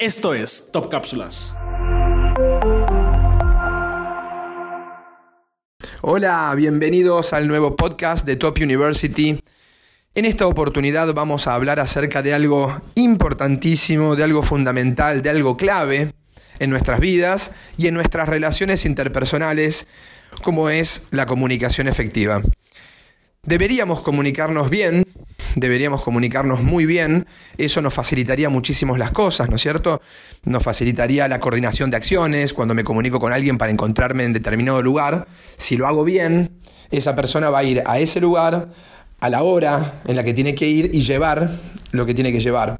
Esto es Top Cápsulas. Hola, bienvenidos al nuevo podcast de Top University. En esta oportunidad vamos a hablar acerca de algo importantísimo, de algo fundamental, de algo clave en nuestras vidas y en nuestras relaciones interpersonales, como es la comunicación efectiva. Deberíamos comunicarnos bien, deberíamos comunicarnos muy bien, eso nos facilitaría muchísimo las cosas, ¿no es cierto? Nos facilitaría la coordinación de acciones, cuando me comunico con alguien para encontrarme en determinado lugar, si lo hago bien, esa persona va a ir a ese lugar, a la hora en la que tiene que ir y llevar lo que tiene que llevar.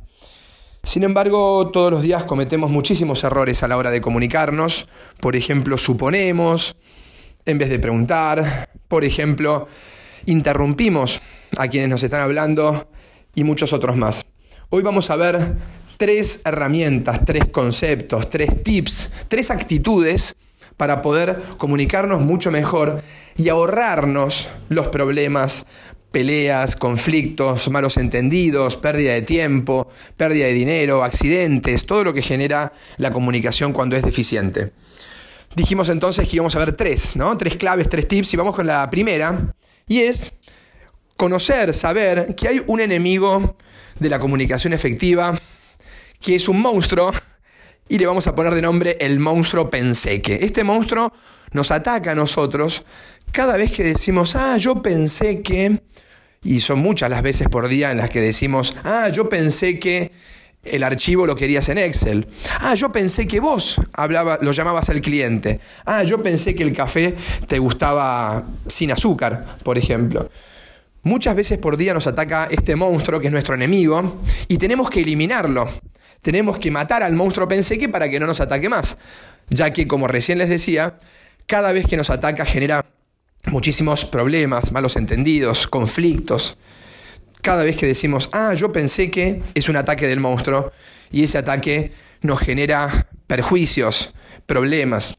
Sin embargo, todos los días cometemos muchísimos errores a la hora de comunicarnos. Por ejemplo, suponemos en vez de preguntar. Por ejemplo, interrumpimos a quienes nos están hablando y muchos otros más. Hoy vamos a ver tres herramientas, tres conceptos, tres tips, tres actitudes para poder comunicarnos mucho mejor y ahorrarnos los problemas, peleas, conflictos, malos entendidos, pérdida de tiempo, pérdida de dinero, accidentes, todo lo que genera la comunicación cuando es deficiente. Dijimos entonces que íbamos a ver tres, ¿no? Tres claves, tres tips y vamos con la primera y es conocer, saber que hay un enemigo de la comunicación efectiva que es un monstruo y le vamos a poner de nombre el monstruo Penseque. Este monstruo nos ataca a nosotros cada vez que decimos, ah, yo pensé que, y son muchas las veces por día en las que decimos, ah, yo pensé que el archivo lo querías en Excel. Ah, yo pensé que vos hablaba, lo llamabas al cliente. Ah, yo pensé que el café te gustaba sin azúcar, por ejemplo. Muchas veces por día nos ataca este monstruo que es nuestro enemigo y tenemos que eliminarlo. Tenemos que matar al monstruo penseque para que no nos ataque más. Ya que, como recién les decía, cada vez que nos ataca genera muchísimos problemas, malos entendidos, conflictos cada vez que decimos, ah, yo pensé que es un ataque del monstruo y ese ataque nos genera perjuicios, problemas.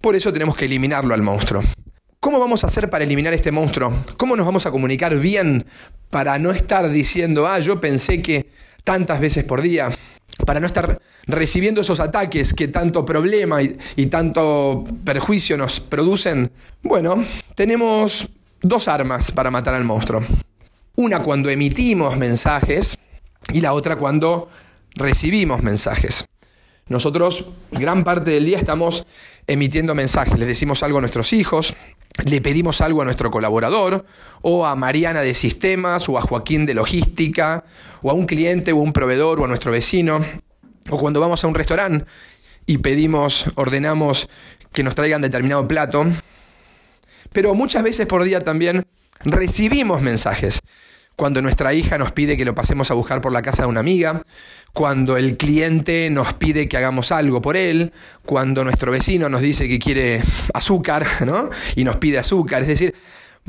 Por eso tenemos que eliminarlo al monstruo. ¿Cómo vamos a hacer para eliminar este monstruo? ¿Cómo nos vamos a comunicar bien para no estar diciendo, ah, yo pensé que tantas veces por día? Para no estar recibiendo esos ataques que tanto problema y, tanto perjuicio nos producen. Bueno, tenemos dos armas para matar al monstruo. Una cuando emitimos mensajes y la otra cuando recibimos mensajes. Nosotros gran parte del día estamos emitiendo mensajes, les decimos algo a nuestros hijos, le pedimos algo a nuestro colaborador, o a Mariana de sistemas, o a Joaquín de logística, o a un cliente, o a un proveedor, o a nuestro vecino, o cuando vamos a un restaurante y pedimos, ordenamos que nos traigan determinado plato. Pero muchas veces por día también recibimos mensajes cuando nuestra hija nos pide que lo pasemos a buscar por la casa de una amiga, cuando el cliente nos pide que hagamos algo por él, cuando nuestro vecino nos dice que quiere azúcar, ¿no? Y nos pide azúcar. Es decir,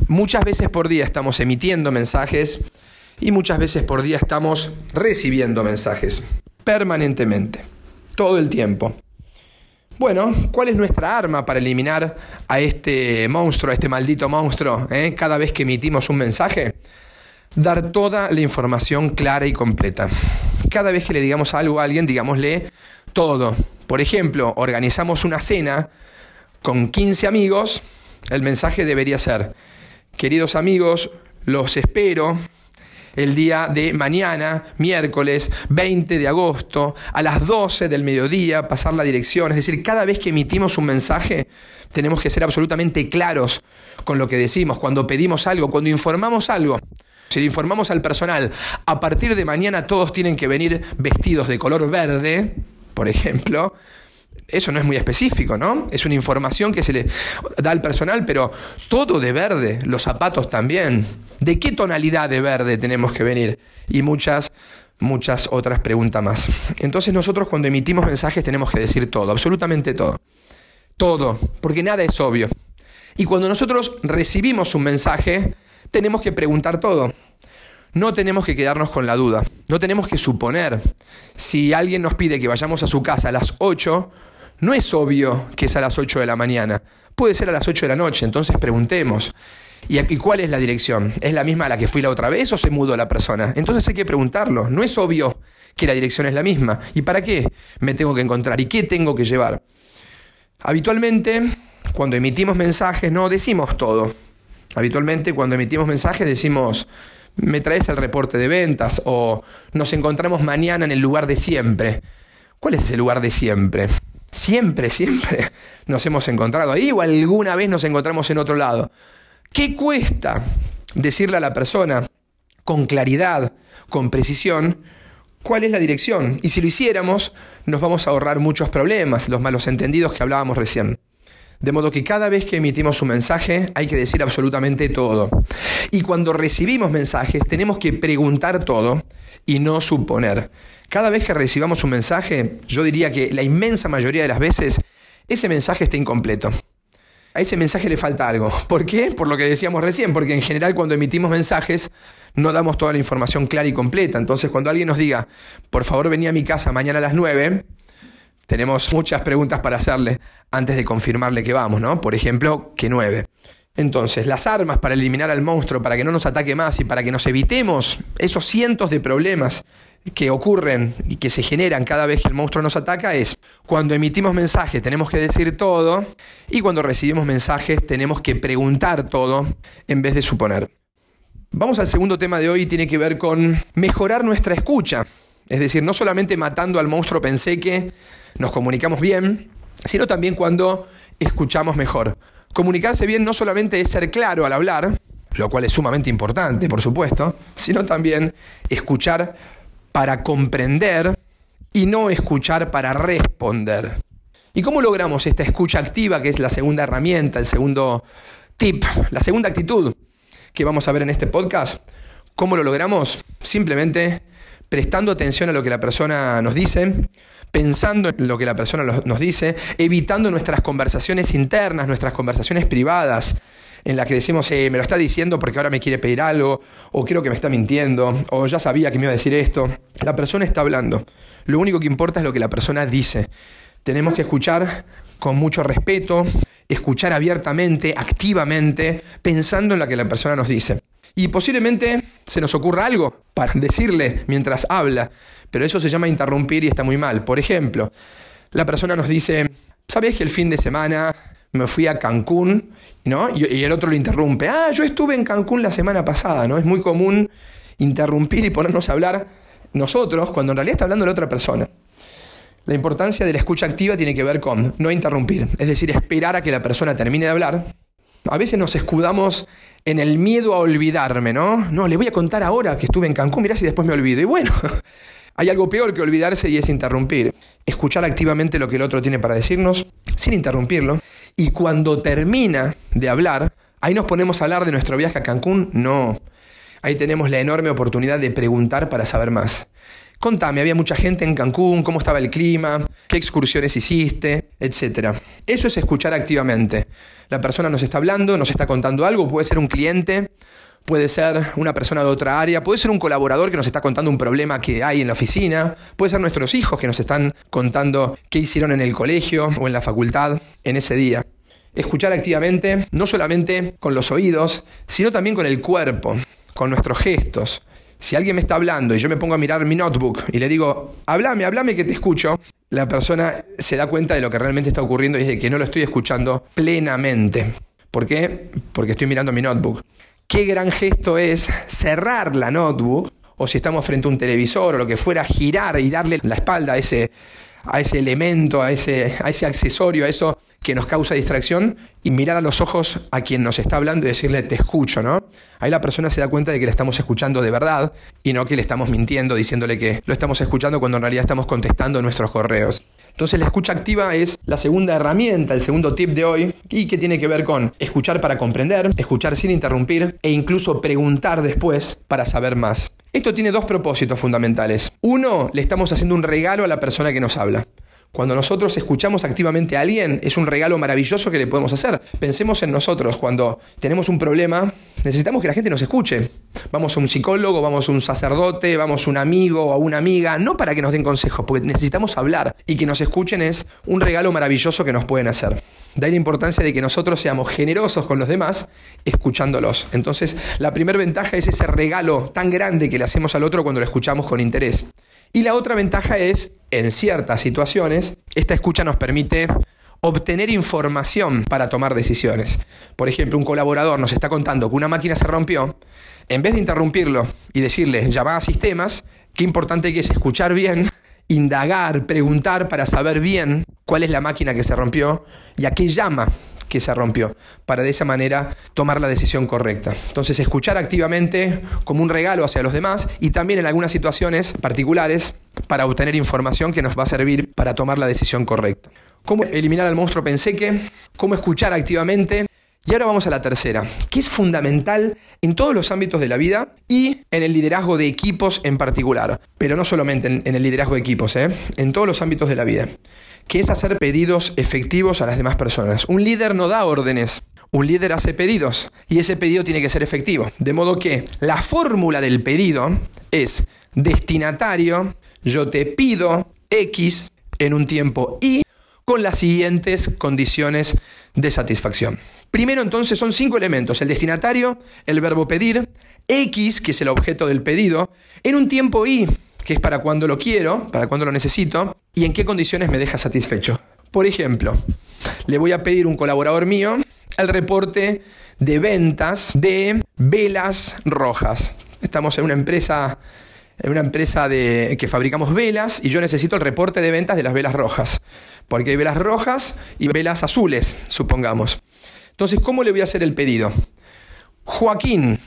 muchas veces por día estamos emitiendo mensajes y muchas veces por día estamos recibiendo mensajes, permanentemente, todo el tiempo. Bueno, ¿cuál es nuestra arma para eliminar a este monstruo, a este maldito monstruo, eh? cada vez que emitimos un mensaje? dar toda la información clara y completa. Cada vez que le digamos algo a alguien, digámosle todo. Por ejemplo, organizamos una cena con 15 amigos, el mensaje debería ser, queridos amigos, los espero el día de mañana, miércoles 20 de agosto, a las 12 del mediodía, pasar la dirección. Es decir, cada vez que emitimos un mensaje, tenemos que ser absolutamente claros con lo que decimos, cuando pedimos algo, cuando informamos algo. Si le informamos al personal, a partir de mañana todos tienen que venir vestidos de color verde, por ejemplo, eso no es muy específico, ¿no? Es una información que se le da al personal, pero todo de verde, los zapatos también. ¿De qué tonalidad de verde tenemos que venir? Y muchas, muchas otras preguntas más. Entonces nosotros cuando emitimos mensajes tenemos que decir todo, absolutamente todo. Todo, porque nada es obvio. Y cuando nosotros recibimos un mensaje, tenemos que preguntar todo. No tenemos que quedarnos con la duda, no tenemos que suponer. Si alguien nos pide que vayamos a su casa a las 8, no es obvio que es a las 8 de la mañana, puede ser a las 8 de la noche, entonces preguntemos. ¿Y, cuál es la dirección? ¿Es la misma a la que fui la otra vez o se mudó la persona? Entonces hay que preguntarlo. No es obvio que la dirección es la misma. ¿Y para qué me tengo que encontrar? ¿Y qué tengo que llevar? Habitualmente, cuando emitimos mensajes, no decimos todo. Habitualmente, cuando emitimos mensajes, decimos, me traes el reporte de ventas o nos encontramos mañana en el lugar de siempre. ¿Cuál es ese lugar de siempre? Siempre, siempre nos hemos encontrado ahí o alguna vez nos encontramos en otro lado. ¿Qué cuesta decirle a la persona con claridad, con precisión, cuál es la dirección? Y si lo hiciéramos, nos vamos a ahorrar muchos problemas, los malos entendidos que hablábamos recién. De modo que cada vez que emitimos un mensaje hay que decir absolutamente todo. Y cuando recibimos mensajes tenemos que preguntar todo y no suponer. Cada vez que recibamos un mensaje, yo diría que la inmensa mayoría de las veces ese mensaje está incompleto a ese mensaje le falta algo. ¿Por qué? Por lo que decíamos recién, porque en general cuando emitimos mensajes no damos toda la información clara y completa. Entonces cuando alguien nos diga, por favor vení a mi casa mañana a las 9, tenemos muchas preguntas para hacerle antes de confirmarle que vamos, ¿no? Por ejemplo, que 9. Entonces, las armas para eliminar al monstruo, para que no nos ataque más y para que nos evitemos esos cientos de problemas que ocurren y que se generan cada vez que el monstruo nos ataca es cuando emitimos mensajes tenemos que decir todo y cuando recibimos mensajes tenemos que preguntar todo en vez de suponer. Vamos al segundo tema de hoy, tiene que ver con mejorar nuestra escucha. Es decir, no solamente matando al monstruo pensé que nos comunicamos bien, sino también cuando escuchamos mejor. Comunicarse bien no solamente es ser claro al hablar, lo cual es sumamente importante, por supuesto, sino también escuchar para comprender y no escuchar para responder. ¿Y cómo logramos esta escucha activa, que es la segunda herramienta, el segundo tip, la segunda actitud que vamos a ver en este podcast? ¿Cómo lo logramos? Simplemente prestando atención a lo que la persona nos dice, pensando en lo que la persona nos dice, evitando nuestras conversaciones internas, nuestras conversaciones privadas, en la que decimos, eh, me lo está diciendo porque ahora me quiere pedir algo, o creo que me está mintiendo, o ya sabía que me iba a decir esto. La persona está hablando. Lo único que importa es lo que la persona dice. Tenemos que escuchar con mucho respeto, escuchar abiertamente, activamente, pensando en lo que la persona nos dice. Y posiblemente se nos ocurra algo para decirle mientras habla, pero eso se llama interrumpir y está muy mal. Por ejemplo, la persona nos dice, ¿sabes que el fin de semana me fui a Cancún, ¿no? Y, el otro lo interrumpe. Ah, yo estuve en Cancún la semana pasada, ¿no? Es muy común interrumpir y ponernos a hablar nosotros cuando en realidad está hablando la otra persona. La importancia de la escucha activa tiene que ver con no interrumpir, es decir, esperar a que la persona termine de hablar. A veces nos escudamos en el miedo a olvidarme, ¿no? No, le voy a contar ahora que estuve en Cancún, mirá si después me olvido. Y bueno, hay algo peor que olvidarse y es interrumpir. Escuchar activamente lo que el otro tiene para decirnos sin interrumpirlo. Y cuando termina de hablar, ahí nos ponemos a hablar de nuestro viaje a Cancún. No. Ahí tenemos la enorme oportunidad de preguntar para saber más. Contame, había mucha gente en Cancún, cómo estaba el clima, qué excursiones hiciste, etc. Eso es escuchar activamente. La persona nos está hablando, nos está contando algo, puede ser un cliente, puede ser una persona de otra área, puede ser un colaborador que nos está contando un problema que hay en la oficina, puede ser nuestros hijos que nos están contando qué hicieron en el colegio o en la facultad en ese día. Escuchar activamente, no solamente con los oídos, sino también con el cuerpo, con nuestros gestos. Si alguien me está hablando y yo me pongo a mirar mi notebook y le digo, háblame, háblame que te escucho, la persona se da cuenta de lo que realmente está ocurriendo y es de que no lo estoy escuchando plenamente. ¿Por qué? Porque estoy mirando mi notebook qué gran gesto es cerrar la notebook, o si estamos frente a un televisor o lo que fuera, girar y darle la espalda a ese, a ese elemento, a ese, a ese accesorio, a eso que nos causa distracción, y mirar a los ojos a quien nos está hablando y decirle te escucho, ¿no? Ahí la persona se da cuenta de que le estamos escuchando de verdad y no que le estamos mintiendo diciéndole que lo estamos escuchando cuando en realidad estamos contestando nuestros correos. Entonces la escucha activa es la segunda herramienta, el segundo tip de hoy, y que tiene que ver con escuchar para comprender, escuchar sin interrumpir e incluso preguntar después para saber más. Esto tiene dos propósitos fundamentales. Uno, le estamos haciendo un regalo a la persona que nos habla. Cuando nosotros escuchamos activamente a alguien, es un regalo maravilloso que le podemos hacer. Pensemos en nosotros, cuando tenemos un problema, necesitamos que la gente nos escuche. Vamos a un psicólogo, vamos a un sacerdote, vamos a un amigo o a una amiga, no para que nos den consejos, porque necesitamos hablar y que nos escuchen es un regalo maravilloso que nos pueden hacer. De ahí la importancia de que nosotros seamos generosos con los demás, escuchándolos. Entonces, la primera ventaja es ese regalo tan grande que le hacemos al otro cuando lo escuchamos con interés. Y la otra ventaja es, en ciertas situaciones, esta escucha nos permite obtener información para tomar decisiones. Por ejemplo, un colaborador nos está contando que una máquina se rompió, en vez de interrumpirlo y decirle, llama a sistemas, qué importante que es escuchar bien indagar, preguntar para saber bien cuál es la máquina que se rompió y a qué llama que se rompió, para de esa manera tomar la decisión correcta. Entonces, escuchar activamente como un regalo hacia los demás y también en algunas situaciones particulares para obtener información que nos va a servir para tomar la decisión correcta. ¿Cómo eliminar al monstruo pensé que? ¿Cómo escuchar activamente? Y ahora vamos a la tercera, que es fundamental en todos los ámbitos de la vida y en el liderazgo de equipos en particular, pero no solamente en, el liderazgo de equipos, ¿eh? en todos los ámbitos de la vida, que es hacer pedidos efectivos a las demás personas. Un líder no da órdenes, un líder hace pedidos y ese pedido tiene que ser efectivo. De modo que la fórmula del pedido es destinatario, yo te pido X en un tiempo Y con las siguientes condiciones de satisfacción. Primero entonces son cinco elementos, el destinatario, el verbo pedir, X, que es el objeto del pedido, en un tiempo Y, que es para cuando lo quiero, para cuando lo necesito, y en qué condiciones me deja satisfecho. Por ejemplo, le voy a pedir a un colaborador mío el reporte de ventas de velas rojas. Estamos en una empresa, en una empresa de, que fabricamos velas y yo necesito el reporte de ventas de las velas rojas. Porque hay velas rojas y velas azules, supongamos. Entonces, ¿cómo le voy a hacer el pedido? Joaquín,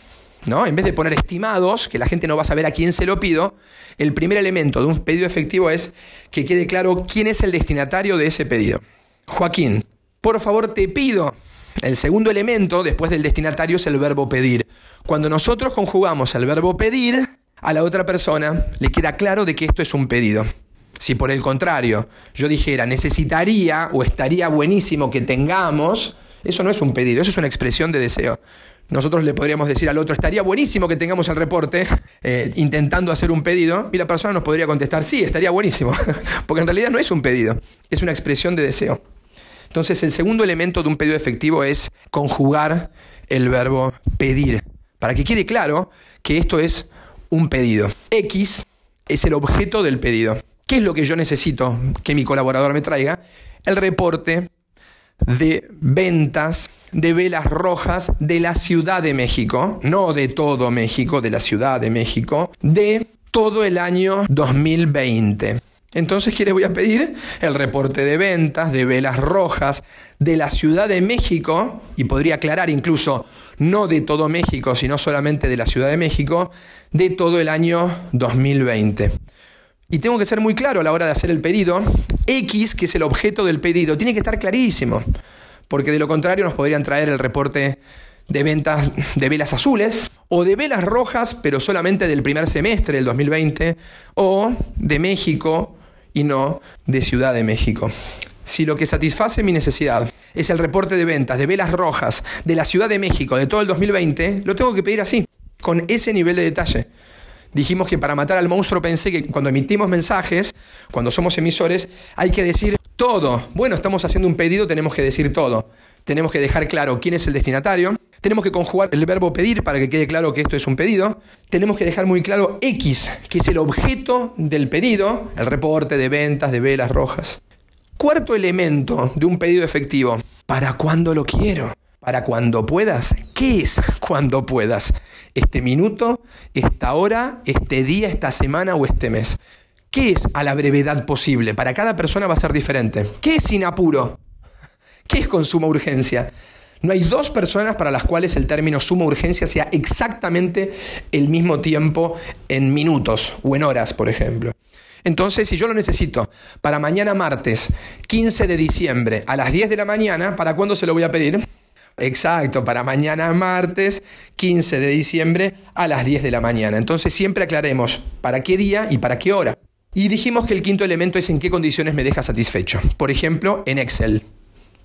¿no? En vez de poner estimados, que la gente no va a saber a quién se lo pido, el primer elemento de un pedido efectivo es que quede claro quién es el destinatario de ese pedido. Joaquín, por favor te pido. El segundo elemento después del destinatario es el verbo pedir. Cuando nosotros conjugamos el verbo pedir, a la otra persona le queda claro de que esto es un pedido. Si por el contrario yo dijera necesitaría o estaría buenísimo que tengamos, eso no es un pedido, eso es una expresión de deseo. Nosotros le podríamos decir al otro, estaría buenísimo que tengamos el reporte eh, intentando hacer un pedido, y la persona nos podría contestar, sí, estaría buenísimo, porque en realidad no es un pedido, es una expresión de deseo. Entonces el segundo elemento de un pedido efectivo es conjugar el verbo pedir, para que quede claro que esto es un pedido. X es el objeto del pedido. ¿Qué es lo que yo necesito que mi colaborador me traiga? El reporte de ventas de velas rojas de la Ciudad de México, no de todo México, de la Ciudad de México, de todo el año 2020. Entonces, ¿qué les voy a pedir? El reporte de ventas de velas rojas de la Ciudad de México, y podría aclarar incluso, no de todo México, sino solamente de la Ciudad de México, de todo el año 2020. Y tengo que ser muy claro a la hora de hacer el pedido. X, que es el objeto del pedido, tiene que estar clarísimo. Porque de lo contrario nos podrían traer el reporte de ventas de velas azules o de velas rojas, pero solamente del primer semestre del 2020, o de México y no de Ciudad de México. Si lo que satisface mi necesidad es el reporte de ventas de velas rojas de la Ciudad de México de todo el 2020, lo tengo que pedir así, con ese nivel de detalle dijimos que para matar al monstruo pensé que cuando emitimos mensajes, cuando somos emisores, hay que decir todo. Bueno, estamos haciendo un pedido, tenemos que decir todo. Tenemos que dejar claro quién es el destinatario. Tenemos que conjugar el verbo pedir para que quede claro que esto es un pedido. Tenemos que dejar muy claro X, que es el objeto del pedido, el reporte de ventas de velas rojas. Cuarto elemento de un pedido efectivo, ¿para cuándo lo quiero? Para cuando puedas. ¿Qué es cuando puedas? Este minuto, esta hora, este día, esta semana o este mes. ¿Qué es a la brevedad posible? Para cada persona va a ser diferente. ¿Qué es sin apuro? ¿Qué es con suma urgencia? No hay dos personas para las cuales el término suma urgencia sea exactamente el mismo tiempo en minutos o en horas, por ejemplo. Entonces, si yo lo necesito para mañana martes 15 de diciembre a las 10 de la mañana, ¿para cuándo se lo voy a pedir? Exacto, para mañana martes 15 de diciembre a las 10 de la mañana. Entonces siempre aclaremos para qué día y para qué hora. Y dijimos que el quinto elemento es en qué condiciones me deja satisfecho. Por ejemplo, en Excel.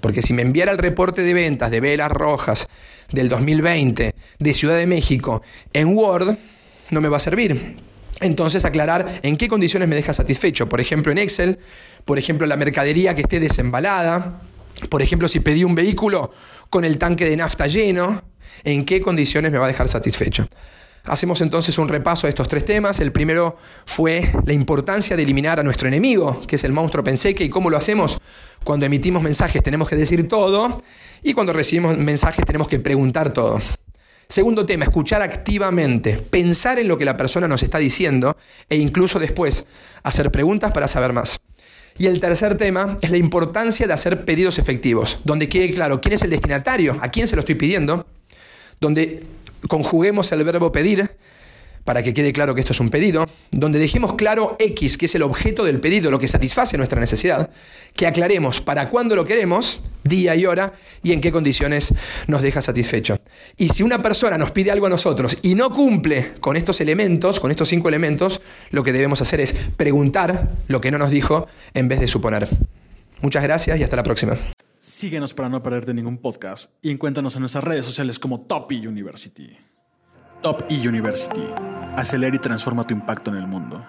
Porque si me enviara el reporte de ventas de velas rojas del 2020 de Ciudad de México en Word, no me va a servir. Entonces aclarar en qué condiciones me deja satisfecho. Por ejemplo, en Excel, por ejemplo, la mercadería que esté desembalada, Por ejemplo, si pedí un vehículo con el tanque de nafta lleno, ¿en qué condiciones me va a dejar satisfecho? Hacemos entonces un repaso de estos tres temas. El primero fue la importancia de eliminar a nuestro enemigo, que es el monstruo penseque, y cómo lo hacemos. Cuando emitimos mensajes tenemos que decir todo y cuando recibimos mensajes tenemos que preguntar todo. Segundo tema, escuchar activamente, pensar en lo que la persona nos está diciendo e incluso después hacer preguntas para saber más. Y el tercer tema es la importancia de hacer pedidos efectivos, donde quede claro quién es el destinatario, a quién se lo estoy pidiendo, donde conjuguemos el verbo pedir para que quede claro que esto es un pedido, donde dejemos claro X, que es el objeto del pedido, lo que satisface nuestra necesidad, que aclaremos para cuándo lo queremos, día y hora, y en qué condiciones nos deja satisfecho. Y si una persona nos pide algo a nosotros y no cumple con estos elementos, con estos cinco elementos, lo que debemos hacer es preguntar lo que no nos dijo en vez de suponer. Muchas gracias y hasta la próxima. Síguenos para no perderte ningún podcast y encuéntranos en nuestras redes sociales como Top University. Top E University. Acelera y transforma tu impacto en el mundo.